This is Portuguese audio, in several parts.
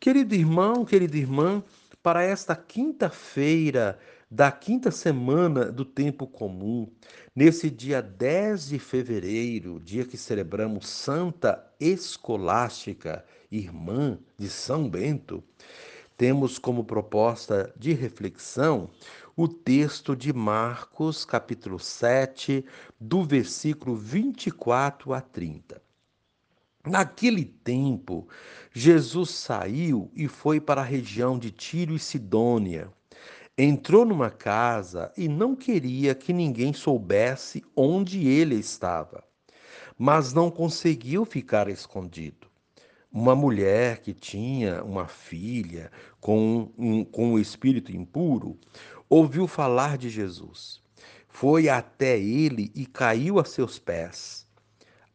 Querido irmão, querida irmã, para esta quinta-feira da quinta semana do tempo comum, nesse dia 10 de fevereiro, dia que celebramos Santa Escolástica, irmã de São Bento, temos como proposta de reflexão o texto de Marcos, capítulo 7, do versículo 24 a 30. Naquele tempo, Jesus saiu e foi para a região de Tiro e Sidônia. Entrou numa casa e não queria que ninguém soubesse onde ele estava, mas não conseguiu ficar escondido. Uma mulher que tinha uma filha com um, com um espírito impuro ouviu falar de Jesus. Foi até ele e caiu a seus pés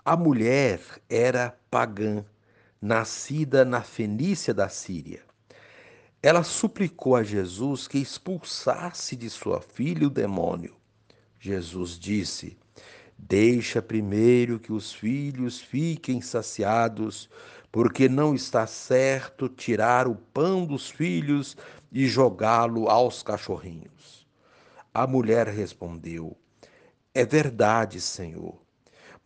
a mulher era pagã, nascida na Fenícia da Síria. Ela suplicou a Jesus que expulsasse de sua filha o demônio. Jesus disse: Deixa primeiro que os filhos fiquem saciados, porque não está certo tirar o pão dos filhos e jogá-lo aos cachorrinhos. A mulher respondeu: É verdade, Senhor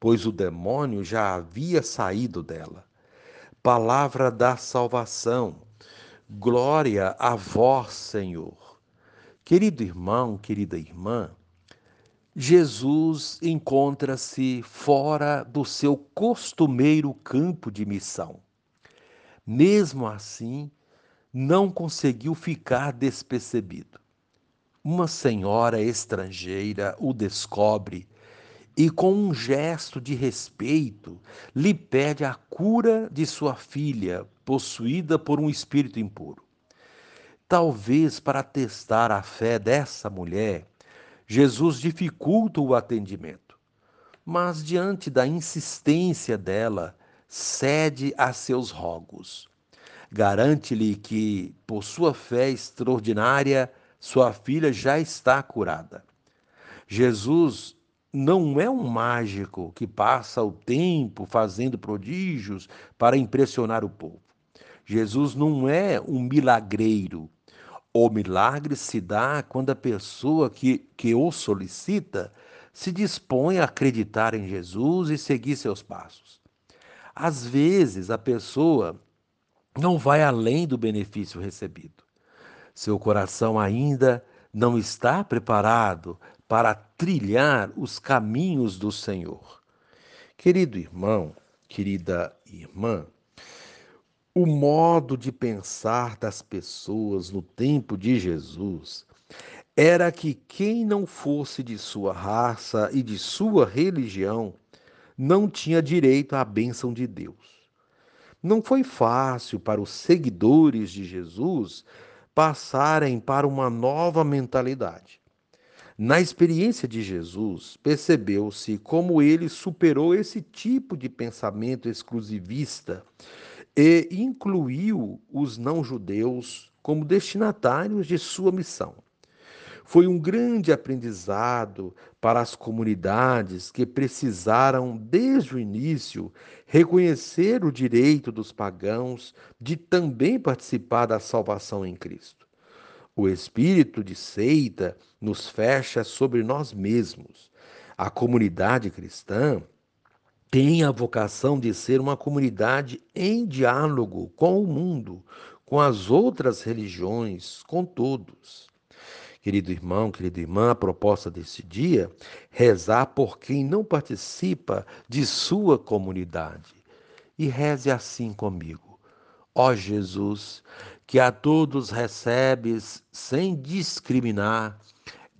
pois o demônio já havia saído dela. Palavra da salvação. Glória a vós, Senhor. Querido irmão, querida irmã, Jesus encontra-se fora do seu costumeiro campo de missão. Mesmo assim, não conseguiu ficar despercebido. Uma senhora estrangeira o descobre e, com um gesto de respeito, lhe pede a cura de sua filha, possuída por um espírito impuro. Talvez para testar a fé dessa mulher, Jesus dificulta o atendimento, mas diante da insistência dela, cede a seus rogos. Garante-lhe que, por sua fé extraordinária, sua filha já está curada. Jesus não é um mágico que passa o tempo fazendo prodígios para impressionar o povo. Jesus não é um milagreiro. O milagre se dá quando a pessoa que, que o solicita se dispõe a acreditar em Jesus e seguir seus passos. Às vezes, a pessoa não vai além do benefício recebido. Seu coração ainda não está preparado para trilhar os caminhos do Senhor. Querido irmão, querida irmã, o modo de pensar das pessoas no tempo de Jesus era que quem não fosse de sua raça e de sua religião não tinha direito à bênção de Deus. Não foi fácil para os seguidores de Jesus passarem para uma nova mentalidade. Na experiência de Jesus, percebeu-se como ele superou esse tipo de pensamento exclusivista e incluiu os não-judeus como destinatários de sua missão. Foi um grande aprendizado para as comunidades que precisaram, desde o início, reconhecer o direito dos pagãos de também participar da salvação em Cristo. O espírito de seita nos fecha sobre nós mesmos. A comunidade cristã tem a vocação de ser uma comunidade em diálogo com o mundo, com as outras religiões, com todos. Querido irmão, querida irmã, a proposta desse dia, rezar por quem não participa de sua comunidade. E reze assim comigo. Ó Jesus, que a todos recebes sem discriminar,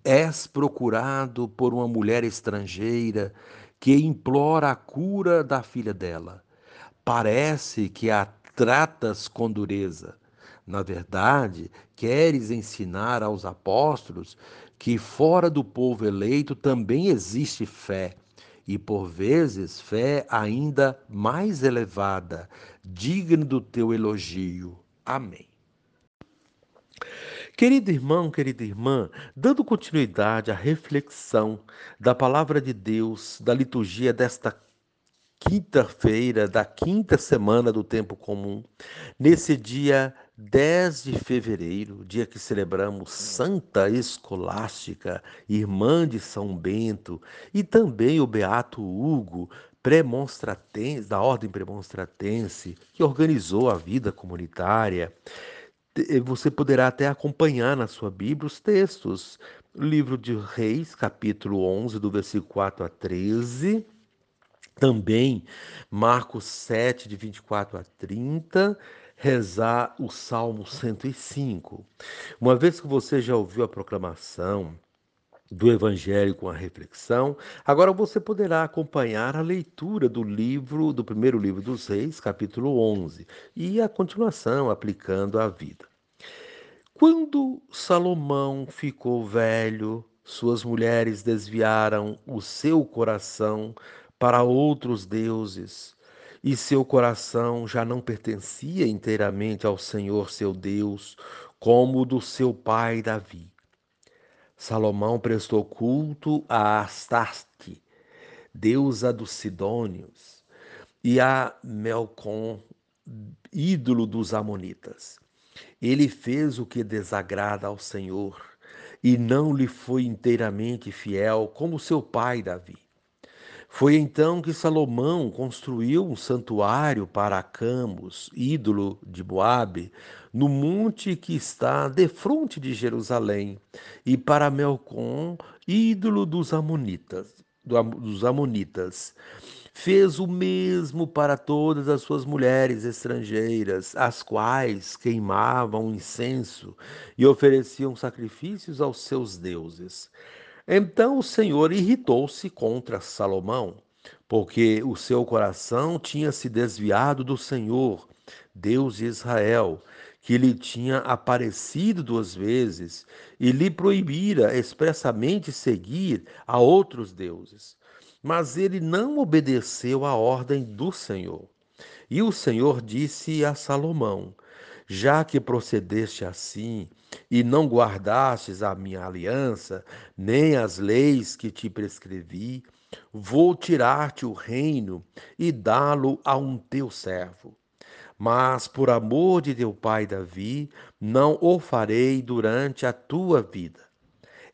és procurado por uma mulher estrangeira que implora a cura da filha dela. Parece que a tratas com dureza. Na verdade, queres ensinar aos apóstolos que fora do povo eleito também existe fé, e por vezes fé ainda mais elevada, digna do teu elogio. Amém. Querido irmão, querida irmã, dando continuidade à reflexão da palavra de Deus, da liturgia desta quinta-feira, da quinta semana do tempo comum, nesse dia 10 de fevereiro, dia que celebramos Santa Escolástica, irmã de São Bento, e também o Beato Hugo, premonstratense, da ordem premonstratense, que organizou a vida comunitária. Você poderá até acompanhar na sua Bíblia os textos. Livro de Reis, capítulo 11, do versículo 4 a 13. Também Marcos 7, de 24 a 30 rezar o Salmo 105. Uma vez que você já ouviu a proclamação do Evangelho com a reflexão, agora você poderá acompanhar a leitura do livro, do primeiro livro dos Reis, capítulo 11, e a continuação aplicando a vida. Quando Salomão ficou velho, suas mulheres desviaram o seu coração para outros deuses e seu coração já não pertencia inteiramente ao Senhor seu Deus, como o do seu pai Davi. Salomão prestou culto a Astarte, deusa dos Sidônios, e a Melcom, ídolo dos Amonitas. Ele fez o que desagrada ao Senhor e não lhe foi inteiramente fiel como seu pai Davi. Foi então que Salomão construiu um santuário para Camus, ídolo de Moabe, no monte que está defronte de Jerusalém, e para Melcom, ídolo dos amonitas, dos amonitas. Fez o mesmo para todas as suas mulheres estrangeiras, as quais queimavam incenso e ofereciam sacrifícios aos seus deuses. Então o Senhor irritou-se contra Salomão, porque o seu coração tinha se desviado do Senhor, Deus de Israel, que lhe tinha aparecido duas vezes e lhe proibira expressamente seguir a outros deuses. Mas ele não obedeceu à ordem do Senhor. E o Senhor disse a Salomão: Já que procedeste assim, e não guardastes a minha aliança, nem as leis que te prescrevi, vou tirar-te o reino e dá-lo a um teu servo. Mas por amor de teu pai Davi, não o farei durante a tua vida.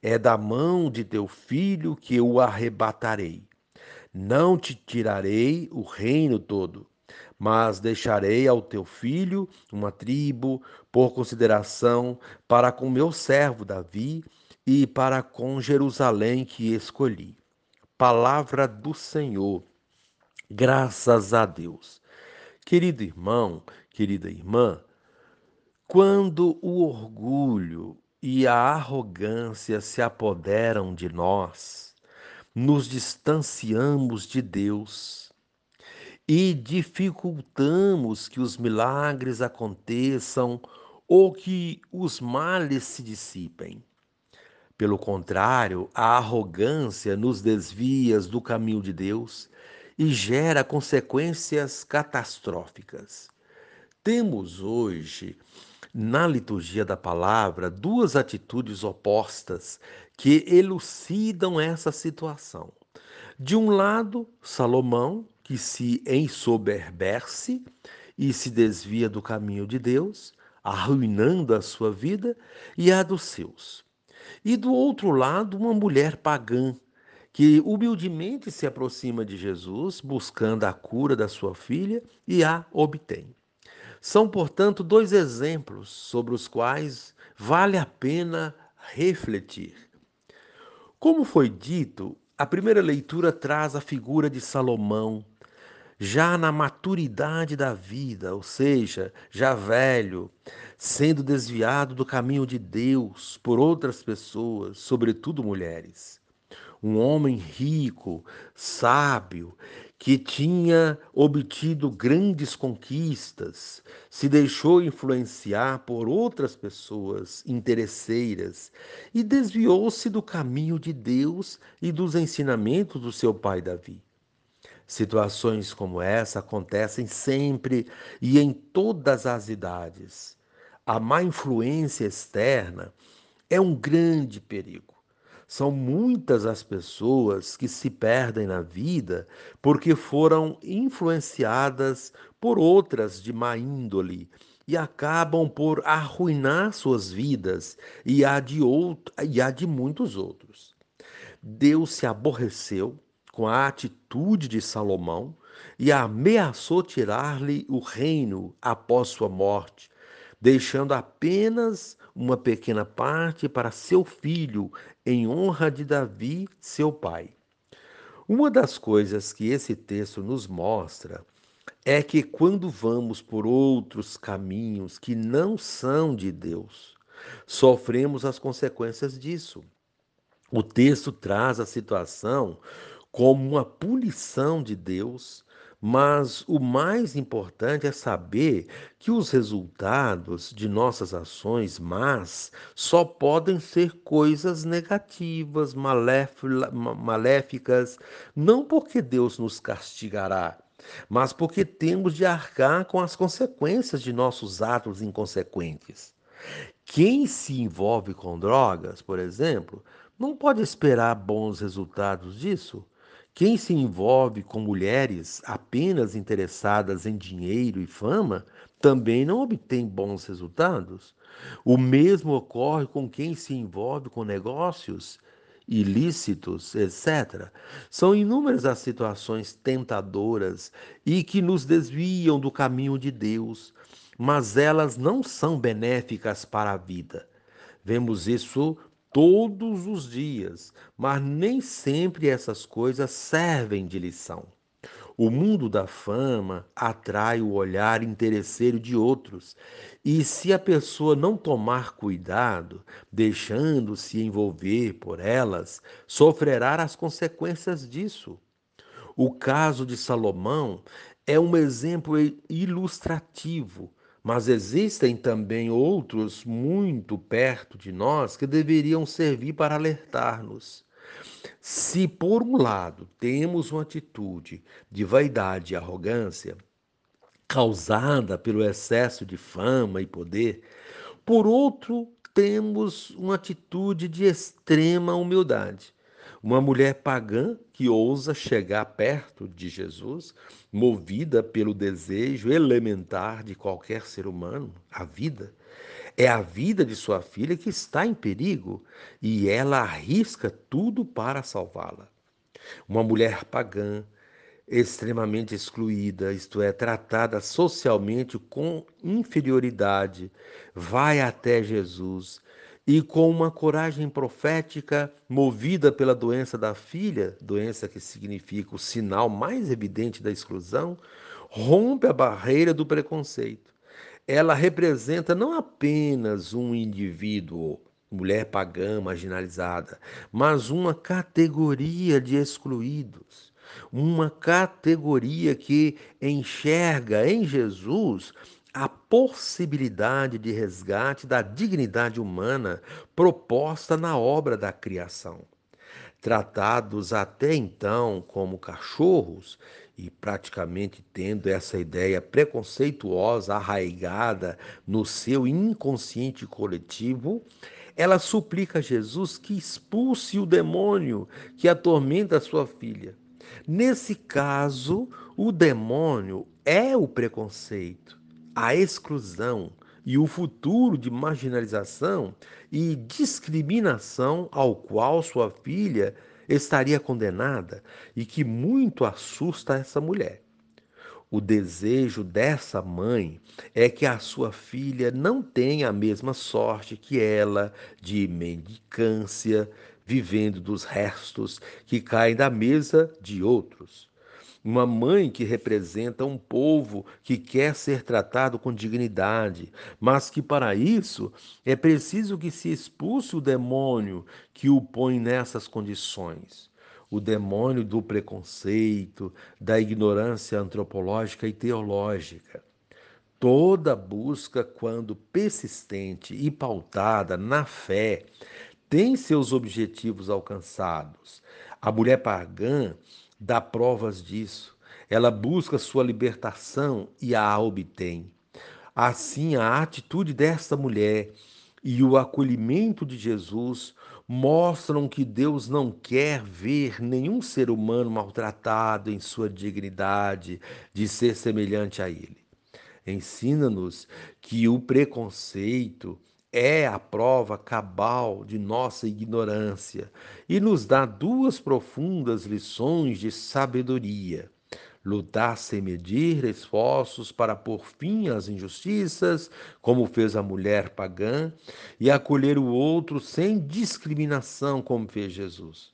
É da mão de teu filho que o arrebatarei. Não te tirarei o reino todo mas deixarei ao teu filho uma tribo por consideração para com meu servo Davi e para com Jerusalém que escolhi. Palavra do Senhor. Graças a Deus. Querido irmão, querida irmã, quando o orgulho e a arrogância se apoderam de nós, nos distanciamos de Deus e dificultamos que os milagres aconteçam ou que os males se dissipem. Pelo contrário, a arrogância nos desvia do caminho de Deus e gera consequências catastróficas. Temos hoje, na liturgia da palavra, duas atitudes opostas que elucidam essa situação. De um lado, Salomão, que se ensoberbece e se desvia do caminho de Deus, arruinando a sua vida e a dos seus. E do outro lado, uma mulher pagã que humildemente se aproxima de Jesus, buscando a cura da sua filha e a obtém. São, portanto, dois exemplos sobre os quais vale a pena refletir. Como foi dito, a primeira leitura traz a figura de Salomão, já na maturidade da vida, ou seja, já velho, sendo desviado do caminho de Deus por outras pessoas, sobretudo mulheres. Um homem rico, sábio, que tinha obtido grandes conquistas, se deixou influenciar por outras pessoas interesseiras e desviou-se do caminho de Deus e dos ensinamentos do seu pai Davi. Situações como essa acontecem sempre e em todas as idades. A má influência externa é um grande perigo. São muitas as pessoas que se perdem na vida porque foram influenciadas por outras de má índole e acabam por arruinar suas vidas e a de, outro, e a de muitos outros. Deus se aborreceu com a atitude de Salomão e ameaçou tirar-lhe o reino após sua morte, deixando apenas uma pequena parte para seu filho, em honra de Davi, seu pai. Uma das coisas que esse texto nos mostra é que quando vamos por outros caminhos que não são de Deus, sofremos as consequências disso. O texto traz a situação como uma punição de Deus, mas o mais importante é saber que os resultados de nossas ações más só podem ser coisas negativas, maléficas, não porque Deus nos castigará, mas porque temos de arcar com as consequências de nossos atos inconsequentes. Quem se envolve com drogas, por exemplo, não pode esperar bons resultados disso. Quem se envolve com mulheres apenas interessadas em dinheiro e fama também não obtém bons resultados. O mesmo ocorre com quem se envolve com negócios ilícitos, etc. São inúmeras as situações tentadoras e que nos desviam do caminho de Deus, mas elas não são benéficas para a vida. Vemos isso todos os dias, mas nem sempre essas coisas servem de lição. O mundo da fama atrai o olhar interesseiro de outros, e se a pessoa não tomar cuidado, deixando-se envolver por elas, sofrerá as consequências disso. O caso de Salomão é um exemplo ilustrativo mas existem também outros muito perto de nós que deveriam servir para alertar-nos. Se, por um lado, temos uma atitude de vaidade e arrogância, causada pelo excesso de fama e poder, por outro, temos uma atitude de extrema humildade, uma mulher pagã que ousa chegar perto de Jesus, movida pelo desejo elementar de qualquer ser humano, a vida. É a vida de sua filha que está em perigo e ela arrisca tudo para salvá-la. Uma mulher pagã, extremamente excluída, isto é, tratada socialmente com inferioridade, vai até Jesus e com uma coragem profética, movida pela doença da filha, doença que significa o sinal mais evidente da exclusão, rompe a barreira do preconceito. Ela representa não apenas um indivíduo, mulher pagã marginalizada, mas uma categoria de excluídos, uma categoria que enxerga em Jesus a possibilidade de resgate da dignidade humana proposta na obra da criação. Tratados até então como cachorros, e praticamente tendo essa ideia preconceituosa arraigada no seu inconsciente coletivo, ela suplica a Jesus que expulse o demônio que atormenta sua filha. Nesse caso, o demônio é o preconceito a exclusão e o futuro de marginalização e discriminação ao qual sua filha estaria condenada e que muito assusta essa mulher. O desejo dessa mãe é que a sua filha não tenha a mesma sorte que ela de mendicância, vivendo dos restos que caem da mesa de outros uma mãe que representa um povo que quer ser tratado com dignidade, mas que para isso é preciso que se expulse o demônio que o põe nessas condições. o demônio do preconceito, da ignorância antropológica e teológica. Toda busca, quando persistente e pautada na fé, tem seus objetivos alcançados. A mulher pagã dá provas disso. Ela busca sua libertação e a obtém. Assim, a atitude desta mulher e o acolhimento de Jesus mostram que Deus não quer ver nenhum ser humano maltratado em sua dignidade de ser semelhante a Ele. Ensina-nos que o preconceito é a prova cabal de nossa ignorância e nos dá duas profundas lições de sabedoria lutar sem medir esforços para pôr fim às injustiças, como fez a mulher pagã, e acolher o outro sem discriminação, como fez Jesus.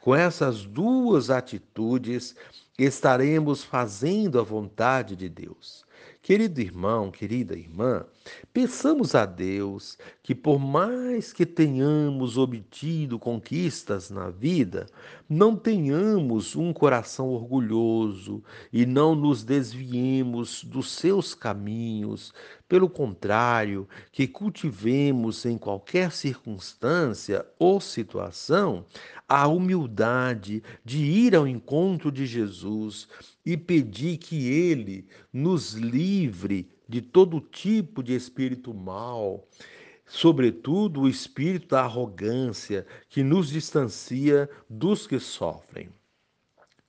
Com essas duas atitudes, estaremos fazendo a vontade de Deus. Querido irmão, querida irmã, peçamos a Deus que, por mais que tenhamos obtido conquistas na vida, não tenhamos um coração orgulhoso e não nos desviemos dos seus caminhos. Pelo contrário, que cultivemos em qualquer circunstância ou situação a humildade de ir ao encontro de Jesus e pedir que Ele nos livre de todo tipo de espírito mal, sobretudo o espírito da arrogância que nos distancia dos que sofrem.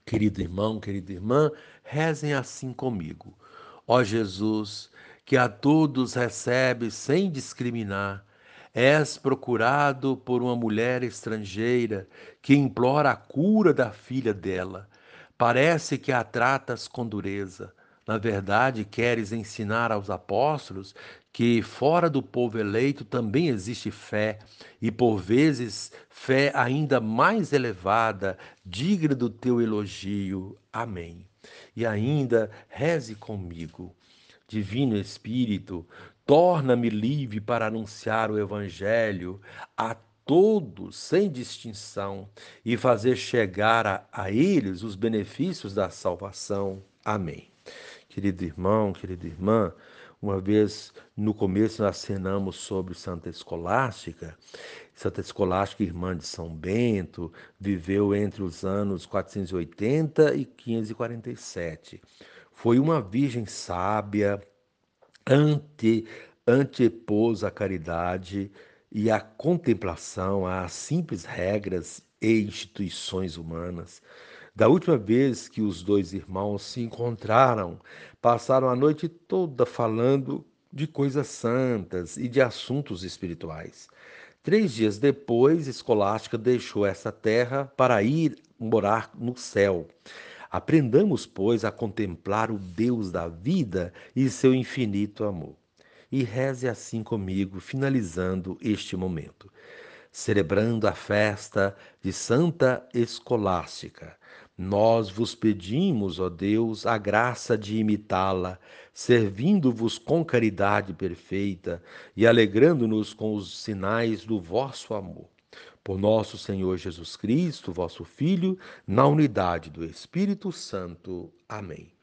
Querido irmão, querida irmã, rezem assim comigo. Ó Jesus, que a todos recebe sem discriminar, És procurado por uma mulher estrangeira que implora a cura da filha dela. Parece que a tratas com dureza. Na verdade, queres ensinar aos apóstolos que fora do povo eleito também existe fé, e por vezes fé ainda mais elevada, digna do teu elogio. Amém. E ainda reze comigo. Divino Espírito, torna-me livre para anunciar o Evangelho a todos, sem distinção, e fazer chegar a, a eles os benefícios da salvação. Amém. Querido irmão, querida irmã, uma vez no começo nós cenamos sobre Santa Escolástica. Santa Escolástica, irmã de São Bento, viveu entre os anos 480 e 547. Foi uma virgem sábia, ante, antepôs a caridade e a contemplação às simples regras e instituições humanas. Da última vez que os dois irmãos se encontraram, passaram a noite toda falando de coisas santas e de assuntos espirituais. Três dias depois, Escolástica deixou essa terra para ir morar no céu. Aprendamos, pois, a contemplar o Deus da vida e seu infinito amor e reze assim comigo, finalizando este momento. Celebrando a festa de Santa Escolástica, nós vos pedimos, ó Deus, a graça de imitá-la, servindo-vos com caridade perfeita e alegrando-nos com os sinais do vosso amor. Por nosso Senhor Jesus Cristo, vosso Filho, na unidade do Espírito Santo. Amém.